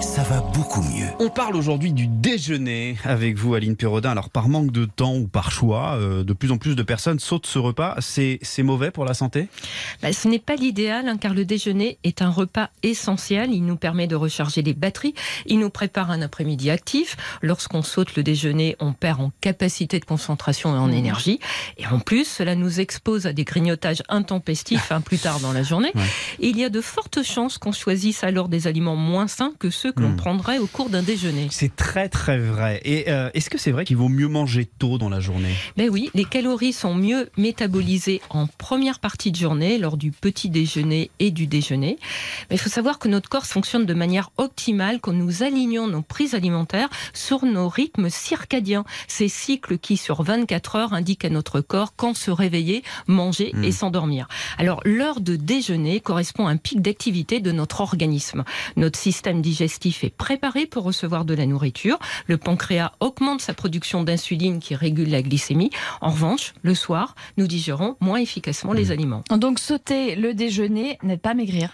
Ça va beaucoup mieux. On parle aujourd'hui du déjeuner avec vous, Aline Perrodin. Alors, par manque de temps ou par choix, euh, de plus en plus de personnes sautent ce repas. C'est c'est mauvais pour la santé? Bah, ce n'est pas l'idéal, hein, car le déjeuner est un repas essentiel. Il nous permet de recharger les batteries. Il nous prépare un après-midi actif. Lorsqu'on saute le déjeuner, on perd en capacité de concentration et en énergie. Et en plus, cela nous expose à des grignotages intempestifs hein, plus tard dans la journée. Ouais. Et il y a de fortes chances qu'on choisisse alors des aliments moins sains que ceux que l'on Mm. prendrait au cours d'un déjeuner. C'est très très vrai. Et euh, est-ce que c'est vrai qu'il vaut mieux manger tôt dans la journée? Ben oui, les calories sont mieux métabolisées en première partie de journée, lors du petit déjeuner et du déjeuner. Mais il faut savoir que notre corps fonctionne de manière optimale quand nous alignons nos prises alimentaires sur nos rythmes circadiens. Ces cycles qui, sur 24 heures, indiquent à notre corps quand se réveiller, manger et s'endormir. Alors, l'heure de déjeuner correspond à un pic d'activité de notre organisme. Notre système digestif est préparé pour recevoir de la nourriture. Le pancréas augmente sa production d'insuline qui régule la glycémie. En revanche, le soir, nous digérons moins efficacement les aliments. Donc sauter le déjeuner n'aide pas à maigrir.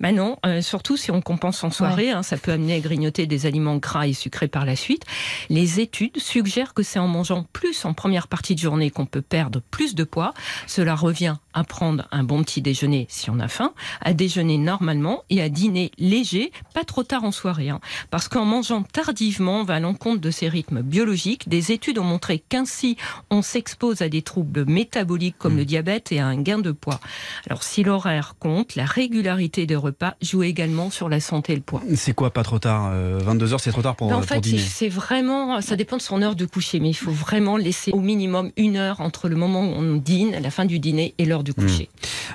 Mais non, euh, surtout si on compense en soirée, hein, ça peut amener à grignoter des aliments gras et sucrés par la suite. Les études suggèrent que c'est en mangeant plus en première partie de journée qu'on peut perdre plus de poids. Cela revient à prendre un bon petit déjeuner si on a faim, à déjeuner normalement et à dîner léger, pas trop tard en soirée. hein. Parce qu'en mangeant tardivement, on va à l'encontre de ces rythmes biologiques. Des études ont montré qu'ainsi, on s'expose à des troubles métaboliques comme le diabète et à un gain de poids. Alors si l'horaire compte, la régularité des repas joue également sur la santé et le poids. C'est quoi pas trop tard 22h c'est trop tard pour, Ben, en pour fait, dîner? c'est vraiment, ça dépend de son heure de coucher, mais il faut vraiment laisser au minimum une heure entre le moment où on dîne, la fin du dîner et l'heure du coucher.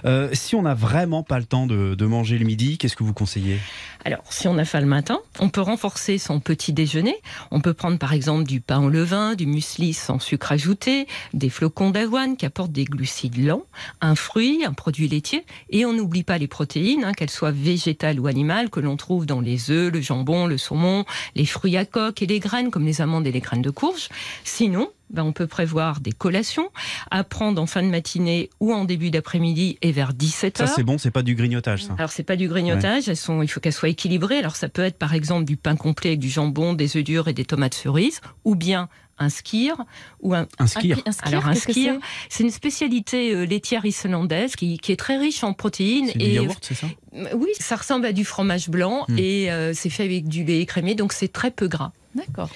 Euh, Si on n'a vraiment pas le temps de, de manger le midi, qu'est-ce que vous conseillez? Alors, si on a faim le matin, on peut renforcer son petit déjeuner. On peut prendre par exemple du pain au levain, du muesli sans sucre ajouté, des flocons d'avoine qui apportent des glucides lents, un fruit, un produit laitier, et on n'oublie pas les protéines, hein, qu'elles soient végétales ou animales, que l'on trouve dans les œufs, le jambon, le saumon, les fruits à coque et les graines comme les amandes et les graines de courge. Sinon, ben, on peut prévoir des collations à prendre en fin de matinée ou en début d'après-midi et vers 17h. Ça c'est bon, c'est pas du grignotage ça. Alors c'est pas du grignotage, elles sont, il faut qu'elles soient équilibrées. Alors ça peut être par exemple du pain complet avec du jambon, des œufs durs et des tomates cerises, ou bien un skir ou un. Un skier. Un skir, Alors un skir, c'est une spécialité euh, laitière islandaise qui, qui est très riche en protéines C'est du et yaourt, c'est ça? Oui, ça ressemble à du fromage blanc Hmm. et euh, c'est fait avec du lait écrémé, donc c'est très peu gras. D'accord.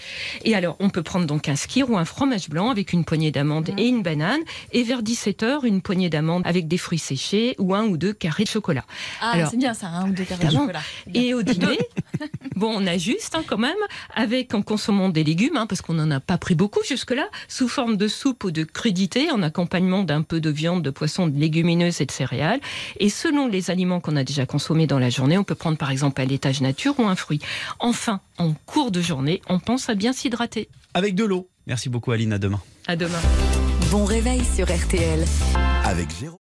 Et alors, on peut prendre donc un skir ou un fromage blanc avec une poignée d'amandes Mhm. et une banane. Et vers 17h, une poignée d'amandes avec des fruits séchés ou un ou deux carrés de chocolat. Ah, Alors- c'est bien ça, un ou deux carrés de chocolat. Bien. Et au dîner, bon, on ajuste hein, quand même, avec en consommant des légumes, hein, parce qu'on n'en a pas pris beaucoup jusque-là, sous forme de soupe ou de crudité, en accompagnement d'un peu de viande, de poisson, de légumineuses et de céréales. Et selon les aliments qu'on a déjà consommés dans la journée, on peut prendre par exemple un laitage nature ou un fruit. Enfin, en cours de journée, on pense à bien s'hydrater. Avec de l'eau. Merci beaucoup Aline, à demain. À demain. Bon réveil sur RTL. Avec Jérôme.